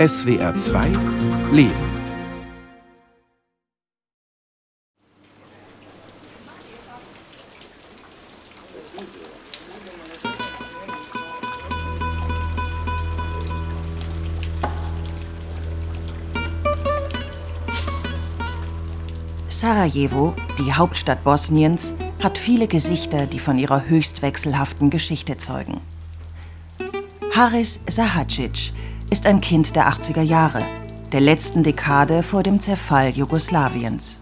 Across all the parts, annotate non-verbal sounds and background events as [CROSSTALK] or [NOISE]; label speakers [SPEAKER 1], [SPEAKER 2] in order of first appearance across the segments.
[SPEAKER 1] SWR 2 Leben.
[SPEAKER 2] Sarajevo, die Hauptstadt Bosniens, hat viele Gesichter, die von ihrer höchst wechselhaften Geschichte zeugen. Haris Sahacic ist ein Kind der 80er Jahre, der letzten Dekade vor dem Zerfall Jugoslawiens.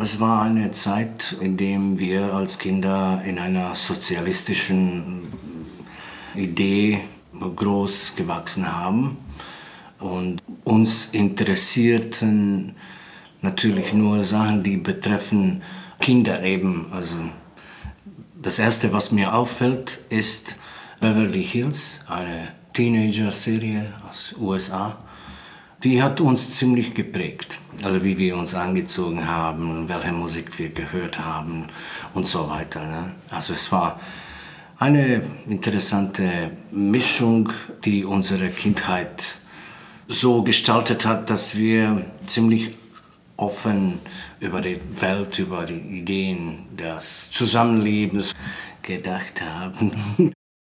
[SPEAKER 3] Es war eine Zeit, in der wir als Kinder in einer sozialistischen Idee groß gewachsen haben und uns interessierten natürlich nur Sachen, die betreffen Kinder eben. Also das erste, was mir auffällt, ist Beverly Hills, eine Teenager-Serie aus USA. Die hat uns ziemlich geprägt. Also wie wir uns angezogen haben, welche Musik wir gehört haben und so weiter. Ne? Also es war eine interessante Mischung, die unsere Kindheit so gestaltet hat, dass wir ziemlich offen über die Welt, über die Ideen des Zusammenlebens gedacht haben. [LAUGHS]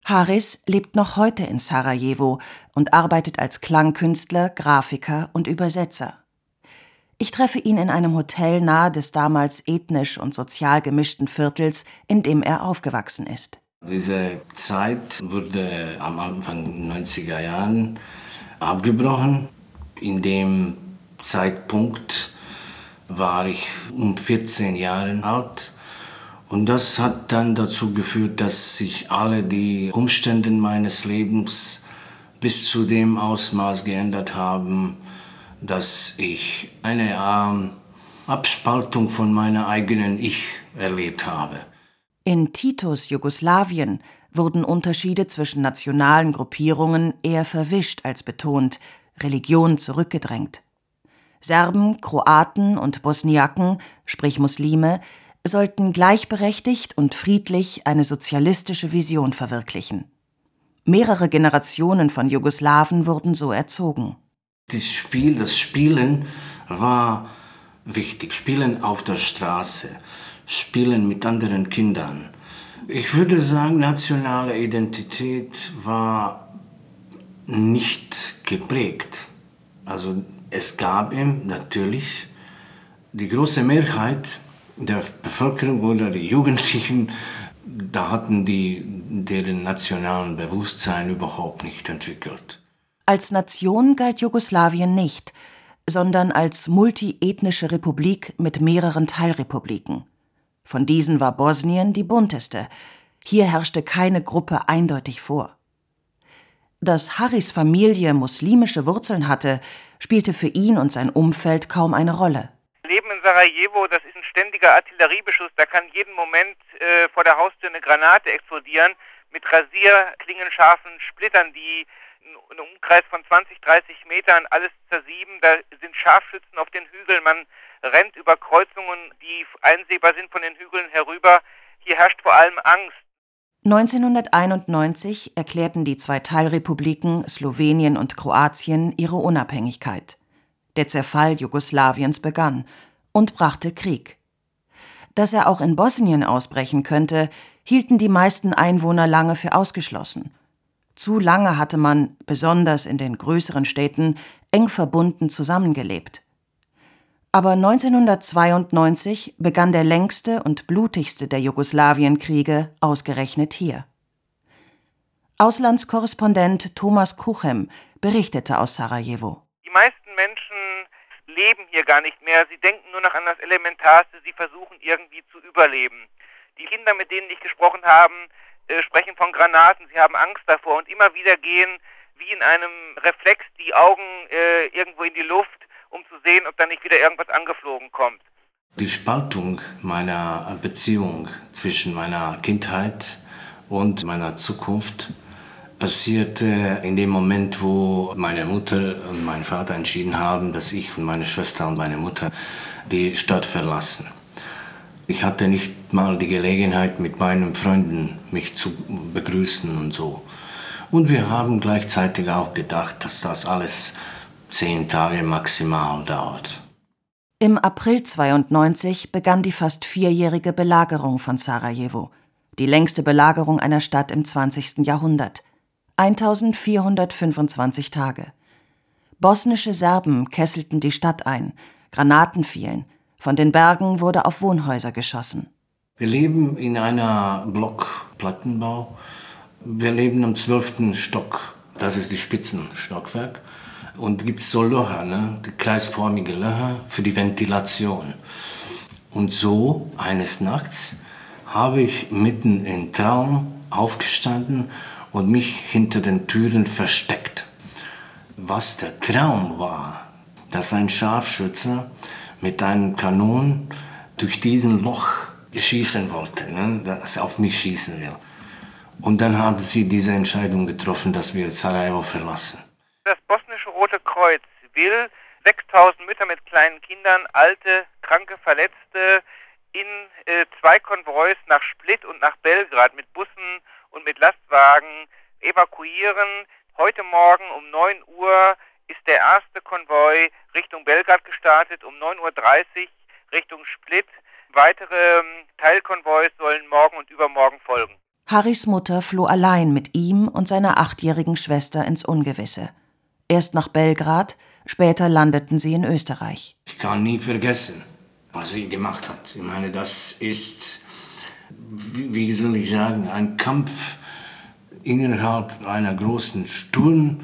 [SPEAKER 2] Haris lebt noch heute in Sarajevo und arbeitet als Klangkünstler, Grafiker und Übersetzer. Ich treffe ihn in einem Hotel nahe des damals ethnisch und sozial gemischten Viertels, in dem er aufgewachsen ist.
[SPEAKER 3] Diese Zeit wurde am Anfang 90er Jahren abgebrochen. In dem Zeitpunkt war ich um 14 Jahre alt. Und das hat dann dazu geführt, dass sich alle die Umstände meines Lebens bis zu dem Ausmaß geändert haben, dass ich eine äh, Abspaltung von meiner eigenen Ich erlebt habe.
[SPEAKER 2] In Titos Jugoslawien wurden Unterschiede zwischen nationalen Gruppierungen eher verwischt als betont, Religion zurückgedrängt. Serben, Kroaten und Bosniaken, sprich Muslime, sollten gleichberechtigt und friedlich eine sozialistische Vision verwirklichen. Mehrere Generationen von Jugoslawen wurden so erzogen.
[SPEAKER 3] Das Spiel, das Spielen war wichtig. Spielen auf der Straße, Spielen mit anderen Kindern. Ich würde sagen, nationale Identität war nicht geprägt. Also es gab ihm natürlich die große Mehrheit der Bevölkerung oder die Jugendlichen, da hatten die deren nationalen Bewusstsein überhaupt nicht entwickelt.
[SPEAKER 2] Als Nation galt Jugoslawien nicht, sondern als multiethnische Republik mit mehreren Teilrepubliken. Von diesen war Bosnien die bunteste. Hier herrschte keine Gruppe eindeutig vor. Dass Harris Familie muslimische Wurzeln hatte, spielte für ihn und sein Umfeld kaum eine Rolle.
[SPEAKER 4] Leben in Sarajevo, das ist ein ständiger Artilleriebeschuss. Da kann jeden Moment äh, vor der Haustür eine Granate explodieren mit rasierklingenscharfen Splittern, die einen Umkreis von 20, 30 Metern alles zersieben. Da sind Scharfschützen auf den Hügeln. Man rennt über Kreuzungen, die einsehbar sind von den Hügeln herüber. Hier herrscht vor allem Angst.
[SPEAKER 2] 1991 erklärten die zwei Teilrepubliken Slowenien und Kroatien ihre Unabhängigkeit. Der Zerfall Jugoslawiens begann und brachte Krieg. Dass er auch in Bosnien ausbrechen könnte, hielten die meisten Einwohner lange für ausgeschlossen. Zu lange hatte man, besonders in den größeren Städten, eng verbunden zusammengelebt. Aber 1992 begann der längste und blutigste der Jugoslawienkriege ausgerechnet hier. Auslandskorrespondent Thomas Kuchem berichtete aus Sarajevo.
[SPEAKER 4] Die meisten Menschen leben hier gar nicht mehr. Sie denken nur noch an das Elementarste. Sie versuchen irgendwie zu überleben. Die Kinder, mit denen ich gesprochen habe, äh, sprechen von Granaten. Sie haben Angst davor und immer wieder gehen wie in einem Reflex die Augen äh, irgendwo in die Luft um zu sehen, ob da nicht wieder irgendwas angeflogen kommt.
[SPEAKER 3] Die Spaltung meiner Beziehung zwischen meiner Kindheit und meiner Zukunft passierte in dem Moment, wo meine Mutter und mein Vater entschieden haben, dass ich und meine Schwester und meine Mutter die Stadt verlassen. Ich hatte nicht mal die Gelegenheit, mit meinen Freunden mich zu begrüßen und so. Und wir haben gleichzeitig auch gedacht, dass das alles zehn Tage maximal dauert.
[SPEAKER 2] Im April 92 begann die fast vierjährige Belagerung von Sarajevo, die längste Belagerung einer Stadt im 20. Jahrhundert. 1425 Tage. Bosnische Serben kesselten die Stadt ein, Granaten fielen, von den Bergen wurde auf Wohnhäuser geschossen.
[SPEAKER 3] Wir leben in einer Blockplattenbau. Wir leben am zwölften Stock. Das ist die Spitzenstockwerk. Und gibt so Löcher, ne? die kreisförmige Löcher für die Ventilation. Und so eines Nachts habe ich mitten im Traum aufgestanden und mich hinter den Türen versteckt. Was der Traum war, dass ein Scharfschütze mit einem Kanon durch diesen Loch schießen wollte, ne? dass er auf mich schießen will. Und dann haben sie diese Entscheidung getroffen, dass wir Sarajevo verlassen.
[SPEAKER 4] Das bosnische Rote Kreuz will 6000 Mütter mit kleinen Kindern, alte, kranke, Verletzte in äh, zwei Konvois nach Split und nach Belgrad mit Bussen und mit Lastwagen evakuieren. Heute Morgen um 9 Uhr ist der erste Konvoi Richtung Belgrad gestartet, um 9.30 Uhr Richtung Split. Weitere ähm, Teilkonvois sollen morgen und übermorgen folgen.
[SPEAKER 2] Harrys Mutter floh allein mit ihm und seiner achtjährigen Schwester ins Ungewisse. Erst nach Belgrad, später landeten sie in Österreich.
[SPEAKER 3] Ich kann nie vergessen, was sie gemacht hat. Ich meine, das ist, wie soll ich sagen, ein Kampf innerhalb einer großen Sturm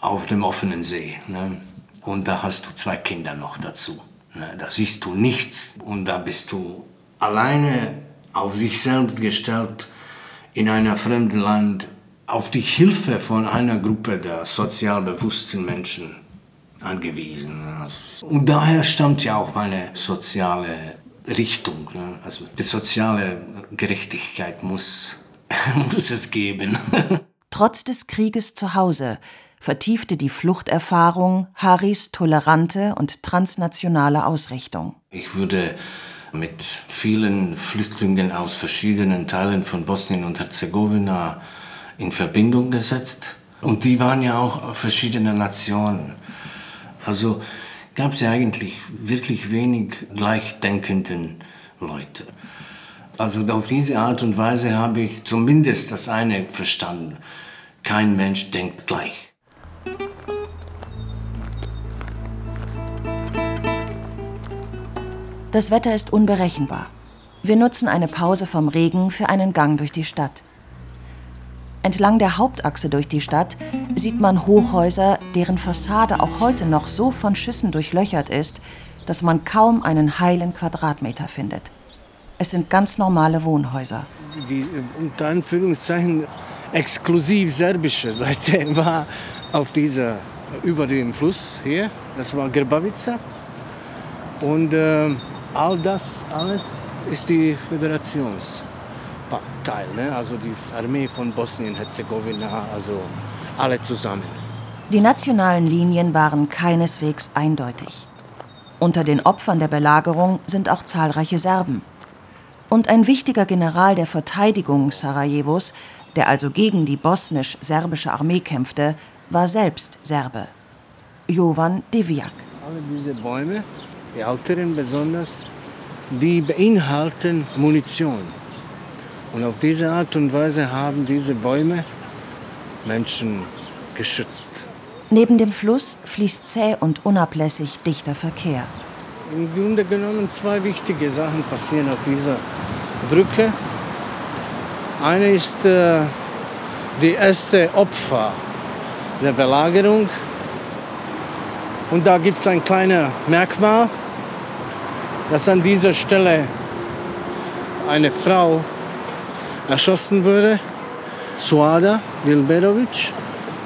[SPEAKER 3] auf dem offenen See. Ne? Und da hast du zwei Kinder noch dazu. Ne? Da siehst du nichts und da bist du alleine auf sich selbst gestellt in einem fremden Land auf die Hilfe von einer Gruppe der sozial bewussten Menschen angewiesen. Und daher stammt ja auch meine soziale Richtung. Ne? Also die soziale Gerechtigkeit muss, [LAUGHS] muss es geben. [LAUGHS]
[SPEAKER 2] Trotz des Krieges zu Hause vertiefte die Fluchterfahrung Haris tolerante und transnationale Ausrichtung.
[SPEAKER 3] Ich würde mit vielen Flüchtlingen aus verschiedenen Teilen von Bosnien und Herzegowina in Verbindung gesetzt. Und die waren ja auch verschiedene Nationen. Also gab es ja eigentlich wirklich wenig gleichdenkenden Leute. Also auf diese Art und Weise habe ich zumindest das eine verstanden. Kein Mensch denkt gleich.
[SPEAKER 2] Das Wetter ist unberechenbar. Wir nutzen eine Pause vom Regen für einen Gang durch die Stadt. Entlang der Hauptachse durch die Stadt sieht man Hochhäuser, deren Fassade auch heute noch so von Schüssen durchlöchert ist, dass man kaum einen heilen Quadratmeter findet. Es sind ganz normale Wohnhäuser.
[SPEAKER 5] Die unter Anführungszeichen exklusiv serbische Seite [LAUGHS] war auf dieser über den Fluss hier. Das war Grbavica. Und äh, all das alles ist die Föderationsteil, ne? also die Armee von Bosnien-Herzegowina, also alle zusammen.
[SPEAKER 2] Die nationalen Linien waren keineswegs eindeutig. Unter den Opfern der Belagerung sind auch zahlreiche Serben. Und ein wichtiger General der Verteidigung Sarajevos, der also gegen die bosnisch-serbische Armee kämpfte, war selbst Serbe. Jovan Divjak.
[SPEAKER 5] Alle diese Bäume die älteren besonders, die beinhalten Munition. Und auf diese Art und Weise haben diese Bäume Menschen geschützt.
[SPEAKER 2] Neben dem Fluss fließt zäh und unablässig dichter Verkehr.
[SPEAKER 5] Im Grunde genommen zwei wichtige Sachen passieren auf dieser Brücke. Eine ist äh, die erste Opfer der Belagerung. Und da gibt es ein kleines Merkmal dass an dieser Stelle eine Frau erschossen wurde, Suada Dilberovic.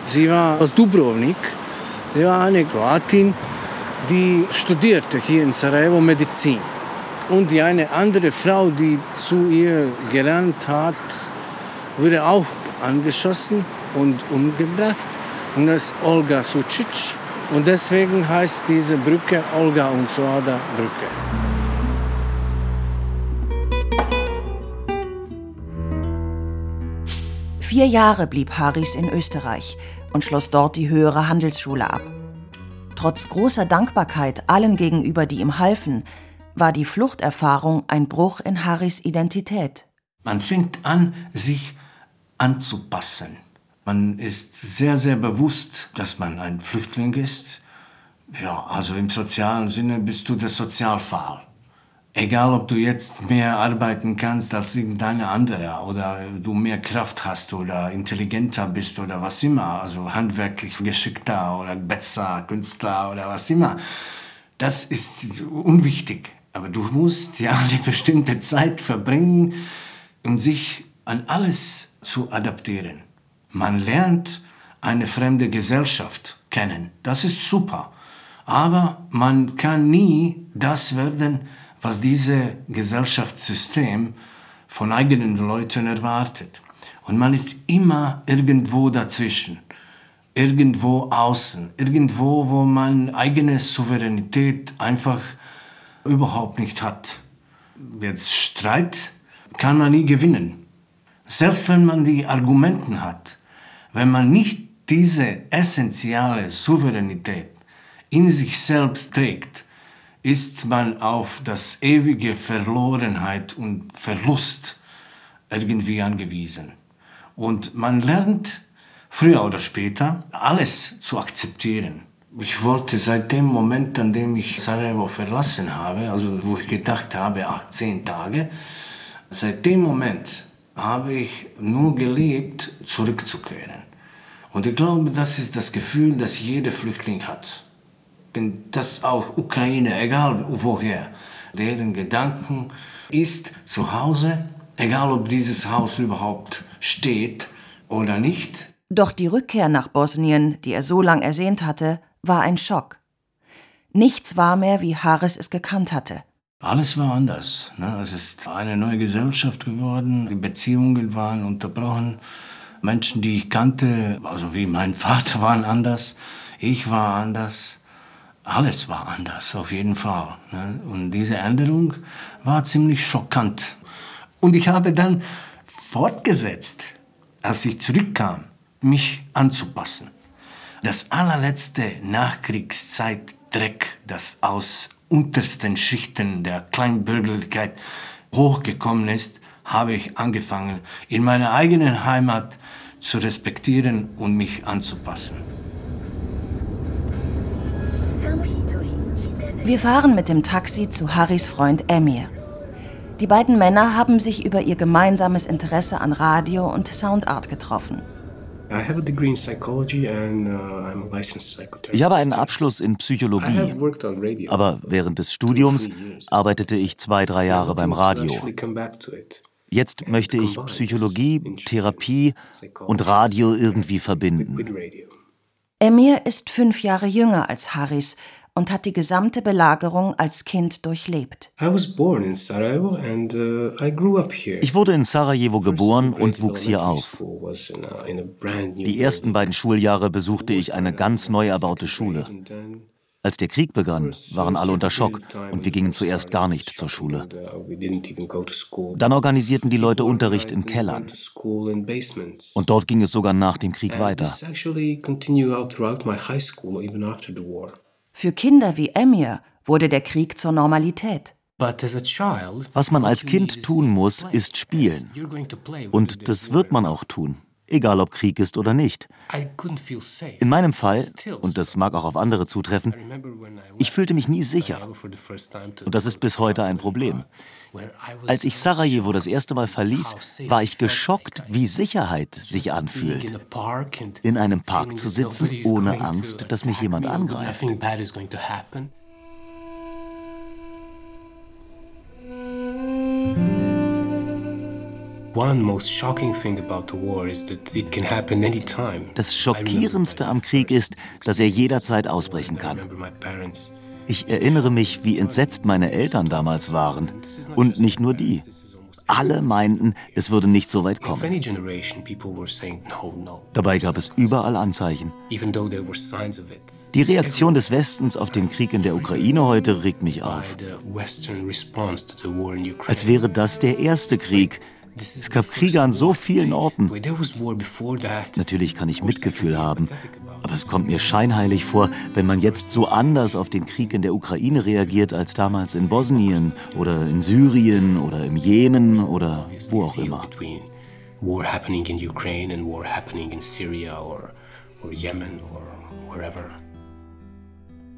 [SPEAKER 5] Sie war aus Dubrovnik. Sie war eine Kroatin, die studierte hier in Sarajevo Medizin. Und die eine andere Frau, die zu ihr gelernt hat, wurde auch angeschossen und umgebracht. Und das ist Olga Sucic. Und deswegen heißt diese Brücke Olga und Suada Brücke.
[SPEAKER 2] Vier Jahre blieb Haris in Österreich und schloss dort die höhere Handelsschule ab. Trotz großer Dankbarkeit allen gegenüber, die ihm halfen, war die Fluchterfahrung ein Bruch in Haris Identität.
[SPEAKER 3] Man fängt an, sich anzupassen. Man ist sehr, sehr bewusst, dass man ein Flüchtling ist. Ja, also im sozialen Sinne bist du der Sozialfall. Egal, ob du jetzt mehr arbeiten kannst als irgendeine andere oder du mehr Kraft hast oder intelligenter bist oder was immer, also handwerklich geschickter oder besser Künstler oder was immer. Das ist unwichtig. Aber du musst ja eine bestimmte Zeit verbringen, um sich an alles zu adaptieren. Man lernt eine fremde Gesellschaft kennen. Das ist super. Aber man kann nie das werden, was dieses Gesellschaftssystem von eigenen Leuten erwartet. Und man ist immer irgendwo dazwischen, irgendwo außen, irgendwo, wo man eigene Souveränität einfach überhaupt nicht hat. Jetzt Streit kann man nie gewinnen. Selbst wenn man die Argumenten hat, wenn man nicht diese essentielle Souveränität in sich selbst trägt, ist man auf das ewige Verlorenheit und Verlust irgendwie angewiesen. Und man lernt früher oder später alles zu akzeptieren. Ich wollte seit dem Moment, an dem ich Sarajevo verlassen habe, also wo ich gedacht habe, ach, zehn Tage, seit dem Moment habe ich nur gelebt, zurückzukehren. Und ich glaube, das ist das Gefühl, das jeder Flüchtling hat das auch Ukraine, egal woher, deren Gedanken ist zu Hause, egal ob dieses Haus überhaupt steht oder nicht.
[SPEAKER 2] Doch die Rückkehr nach Bosnien, die er so lang ersehnt hatte, war ein Schock. Nichts war mehr, wie Haris es gekannt hatte.
[SPEAKER 3] Alles war anders. Ne? Es ist eine neue Gesellschaft geworden. Die Beziehungen waren unterbrochen. Menschen, die ich kannte, also wie mein [LAUGHS] Vater, waren anders. Ich war anders alles war anders, auf jeden Fall. Ne? Und diese Änderung war ziemlich schockant. Und ich habe dann fortgesetzt, als ich zurückkam, mich anzupassen. Das allerletzte Nachkriegszeit-Dreck, das aus untersten Schichten der Kleinbürgerlichkeit hochgekommen ist, habe ich angefangen, in meiner eigenen Heimat zu respektieren und mich anzupassen.
[SPEAKER 2] Wir fahren mit dem Taxi zu Harrys Freund Emir. Die beiden Männer haben sich über ihr gemeinsames Interesse an Radio und Soundart getroffen.
[SPEAKER 6] Uh, ich habe einen Abschluss in Psychologie, aber während des Studiums arbeitete ich zwei, drei Jahre beim Radio. Jetzt möchte ich Psychologie, Therapie und Radio irgendwie verbinden.
[SPEAKER 2] Emir ist fünf Jahre jünger als Harris und hat die gesamte Belagerung als Kind durchlebt.
[SPEAKER 6] Uh, ich wurde in Sarajevo geboren und wuchs hier auf. Die ersten beiden Schuljahre besuchte ich eine ganz neu erbaute Schule. Als der Krieg begann, waren alle unter Schock und wir gingen zuerst gar nicht zur Schule. Uh, Dann organisierten die Leute Unterricht in Kellern. Und dort ging es sogar nach dem Krieg weiter.
[SPEAKER 2] Für Kinder wie Emir wurde der Krieg zur Normalität.
[SPEAKER 6] Was man als Kind tun muss, ist spielen. Und das wird man auch tun, egal ob Krieg ist oder nicht. In meinem Fall, und das mag auch auf andere zutreffen, ich fühlte mich nie sicher. Und das ist bis heute ein Problem. Als ich Sarajevo das erste Mal verließ, war ich geschockt, wie Sicherheit sich anfühlt. In einem Park zu sitzen, ohne Angst, dass mich jemand angreift. Das Schockierendste am Krieg ist, dass er jederzeit ausbrechen kann. Ich erinnere mich, wie entsetzt meine Eltern damals waren. Und nicht nur die. Alle meinten, es würde nicht so weit kommen. Dabei gab es überall Anzeichen. Die Reaktion des Westens auf den Krieg in der Ukraine heute regt mich auf. Als wäre das der erste Krieg, Es gab Kriege an so vielen Orten. Natürlich kann ich Mitgefühl haben, aber es kommt mir scheinheilig vor, wenn man jetzt so anders auf den Krieg in der Ukraine reagiert als damals in Bosnien oder in Syrien oder im Jemen oder wo auch immer. War in Ukraine war in Syria or,
[SPEAKER 2] or Yemen or wherever.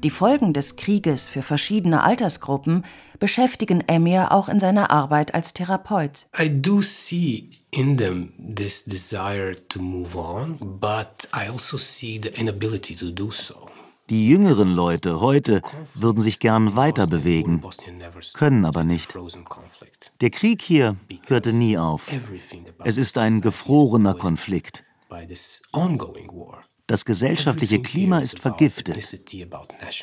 [SPEAKER 2] Die Folgen des Krieges für verschiedene Altersgruppen beschäftigen Emir auch in seiner Arbeit als Therapeut. I do see in them this desire to move on, but I also see the inability to do so.
[SPEAKER 6] Die jüngeren Leute heute würden sich gern weiter bewegen, können aber nicht. Der Krieg hier hörte nie auf. Es ist ein gefrorener Konflikt. Das gesellschaftliche Klima ist vergiftet.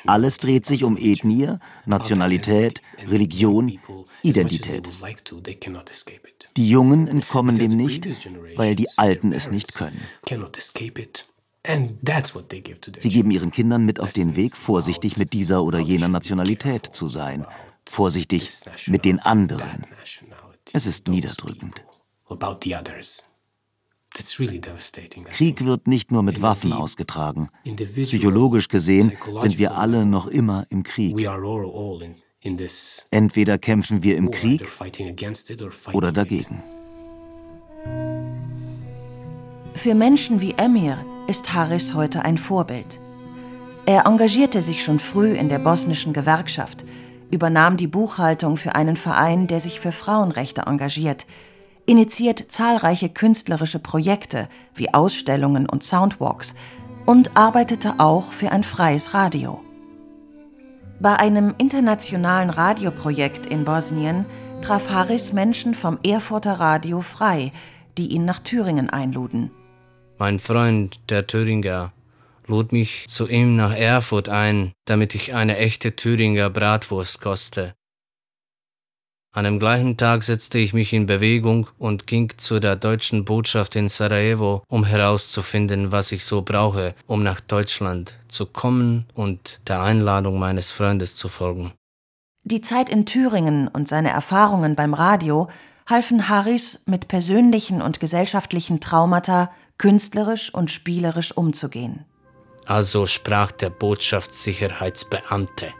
[SPEAKER 6] Alles dreht sich um Ethnie, Nationalität, Religion, Identität. Die Jungen entkommen dem nicht, weil die Alten es nicht können. Sie geben ihren Kindern mit auf den Weg, vorsichtig mit dieser oder jener Nationalität zu sein, vorsichtig mit den anderen. Es ist niederdrückend. Krieg wird nicht nur mit Waffen ausgetragen. Psychologisch gesehen sind wir alle noch immer im Krieg. Entweder kämpfen wir im Krieg oder dagegen.
[SPEAKER 2] Für Menschen wie Emir ist Harris heute ein Vorbild. Er engagierte sich schon früh in der bosnischen Gewerkschaft, übernahm die Buchhaltung für einen Verein, der sich für Frauenrechte engagiert, initiiert zahlreiche künstlerische Projekte wie Ausstellungen und Soundwalks und arbeitete auch für ein freies Radio. Bei einem internationalen Radioprojekt in Bosnien traf Harris Menschen vom Erfurter Radio frei, die ihn nach Thüringen einluden.
[SPEAKER 3] Mein Freund, der Thüringer, lud mich zu ihm nach Erfurt ein, damit ich eine echte Thüringer Bratwurst koste. An dem gleichen Tag setzte ich mich in Bewegung und ging zu der deutschen Botschaft in Sarajevo, um herauszufinden, was ich so brauche, um nach Deutschland zu kommen und der Einladung meines Freundes zu folgen.
[SPEAKER 2] Die Zeit in Thüringen und seine Erfahrungen beim Radio halfen Harris mit persönlichen und gesellschaftlichen Traumata künstlerisch und spielerisch umzugehen.
[SPEAKER 3] Also sprach der Botschaftssicherheitsbeamte.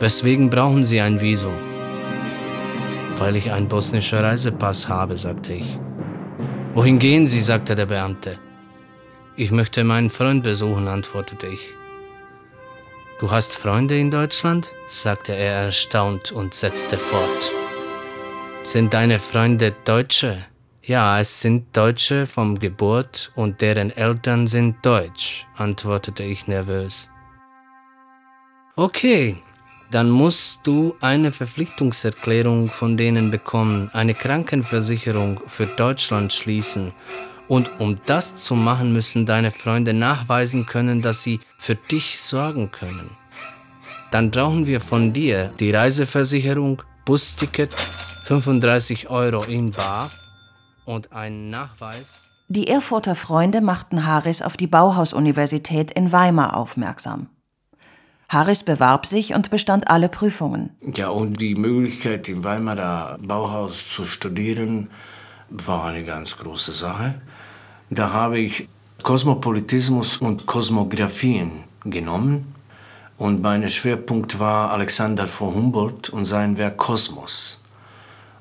[SPEAKER 3] Weswegen brauchen Sie ein Visum? Weil ich einen bosnischen Reisepass habe, sagte ich. Wohin gehen Sie? sagte der Beamte. Ich möchte meinen Freund besuchen, antwortete ich. Du hast Freunde in Deutschland? sagte er erstaunt und setzte fort. Sind deine Freunde Deutsche? Ja, es sind Deutsche vom Geburt und deren Eltern sind deutsch, antwortete ich nervös. Okay, dann musst du eine Verpflichtungserklärung von denen bekommen, eine Krankenversicherung für Deutschland schließen. Und um das zu machen, müssen deine Freunde nachweisen können, dass sie für dich sorgen können. Dann brauchen wir von dir die Reiseversicherung, Busticket, 35 Euro in Bar und einen Nachweis.
[SPEAKER 2] Die Erfurter Freunde machten Harris auf die Bauhaus-Universität in Weimar aufmerksam. Harris bewarb sich und bestand alle Prüfungen.
[SPEAKER 3] Ja, und die Möglichkeit, im Weimarer Bauhaus zu studieren, war eine ganz große Sache. Da habe ich Kosmopolitismus und Kosmographien genommen. Und mein Schwerpunkt war Alexander von Humboldt und sein Werk Kosmos.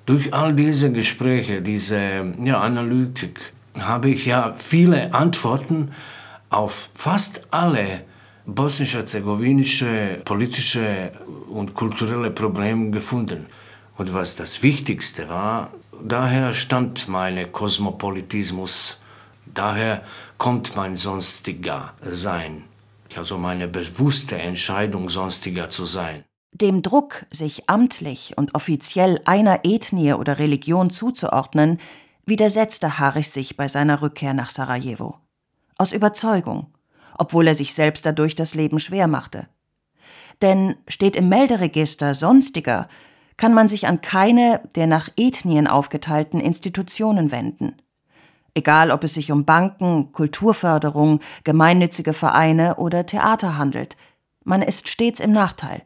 [SPEAKER 3] Durch all diese Gespräche, diese ja, Analytik, habe ich ja viele Antworten auf fast alle bosnisch-herzegowinische politische und kulturelle Probleme gefunden. Und was das Wichtigste war, daher stammt mein Kosmopolitismus, daher kommt mein sonstiger Sein, also meine bewusste Entscheidung, sonstiger zu sein.
[SPEAKER 2] Dem Druck, sich amtlich und offiziell einer Ethnie oder Religion zuzuordnen, widersetzte Harris sich bei seiner Rückkehr nach Sarajevo. Aus Überzeugung obwohl er sich selbst dadurch das Leben schwer machte. Denn steht im Melderegister Sonstiger, kann man sich an keine der nach Ethnien aufgeteilten Institutionen wenden. Egal, ob es sich um Banken, Kulturförderung, gemeinnützige Vereine oder Theater handelt, man ist stets im Nachteil.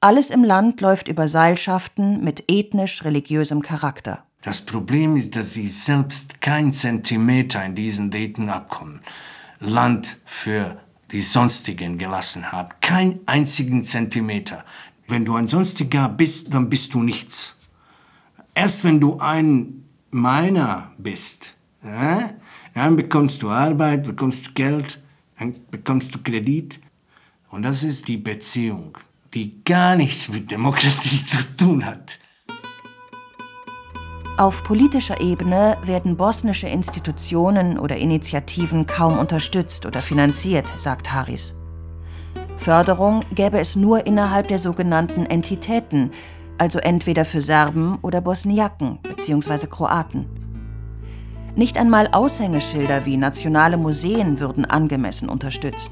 [SPEAKER 2] Alles im Land läuft über Seilschaften mit ethnisch-religiösem Charakter.
[SPEAKER 3] Das Problem ist, dass sie selbst kein Zentimeter in diesen Dayton-Abkommen Land für die Sonstigen gelassen haben. Kein einzigen Zentimeter. Wenn du ein Sonstiger bist, dann bist du nichts. Erst wenn du ein Meiner bist, äh, dann bekommst du Arbeit, bekommst Geld, dann bekommst du Kredit. Und das ist die Beziehung, die gar nichts mit Demokratie [LAUGHS] zu tun hat.
[SPEAKER 2] Auf politischer Ebene werden bosnische Institutionen oder Initiativen kaum unterstützt oder finanziert, sagt Harris. Förderung gäbe es nur innerhalb der sogenannten Entitäten, also entweder für Serben oder Bosniaken bzw. Kroaten. Nicht einmal Aushängeschilder wie nationale Museen würden angemessen unterstützt.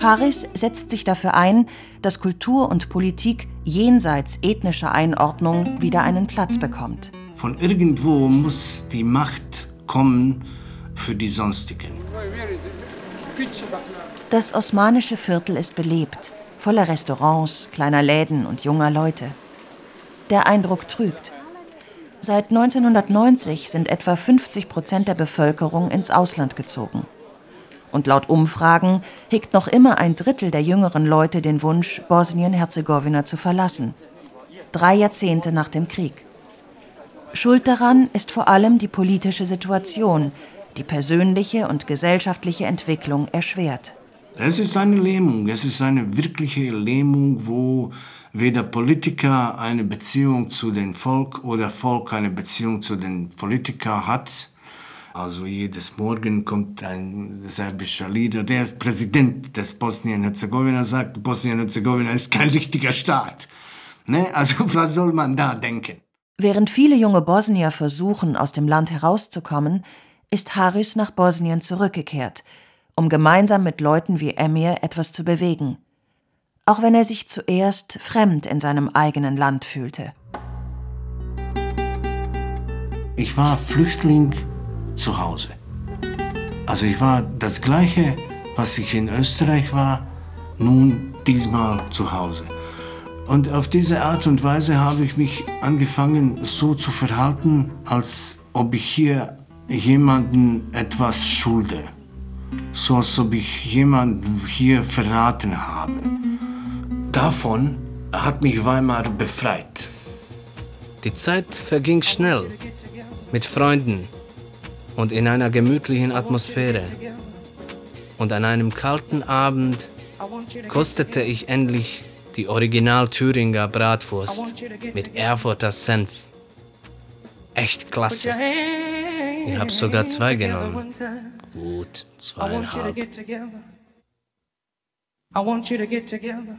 [SPEAKER 2] Harris setzt sich dafür ein, dass Kultur und Politik jenseits ethnischer Einordnung wieder einen Platz bekommt.
[SPEAKER 3] Von irgendwo muss die Macht kommen für die Sonstigen.
[SPEAKER 2] Das osmanische Viertel ist belebt, voller Restaurants, kleiner Läden und junger Leute. Der Eindruck trügt. Seit 1990 sind etwa 50 Prozent der Bevölkerung ins Ausland gezogen. Und laut Umfragen hegt noch immer ein Drittel der jüngeren Leute den Wunsch, Bosnien-Herzegowina zu verlassen. Drei Jahrzehnte nach dem Krieg. Schuld daran ist vor allem die politische Situation, die persönliche und gesellschaftliche Entwicklung erschwert.
[SPEAKER 3] Es ist eine Lähmung, es ist eine wirkliche Lähmung, wo weder Politiker eine Beziehung zu dem Volk oder Volk eine Beziehung zu den Politikern hat. Also jedes Morgen kommt ein serbischer Leader, der ist Präsident des Bosnien-Herzegowina, sagt, Bosnien-Herzegowina ist kein richtiger Staat. Ne? Also [LAUGHS] was soll man da denken?
[SPEAKER 2] Während viele junge Bosnier versuchen, aus dem Land herauszukommen, ist Haris nach Bosnien zurückgekehrt, um gemeinsam mit Leuten wie Emir etwas zu bewegen. Auch wenn er sich zuerst fremd in seinem eigenen Land fühlte.
[SPEAKER 3] Ich war Flüchtling zu Hause. Also ich war das gleiche, was ich in Österreich war, nun diesmal zu Hause. Und auf diese Art und Weise habe ich mich angefangen so zu verhalten, als ob ich hier jemanden etwas schulde. So als ob ich jemanden hier verraten habe. Davon hat mich Weimar befreit. Die Zeit verging schnell mit Freunden und in einer gemütlichen Atmosphäre. Und an einem kalten Abend kostete ich endlich die Original Thüringer Bratwurst mit Erfurter Senf. Echt klasse. Ich habe sogar zwei genommen. Gut, zweieinhalb. I want you to get together.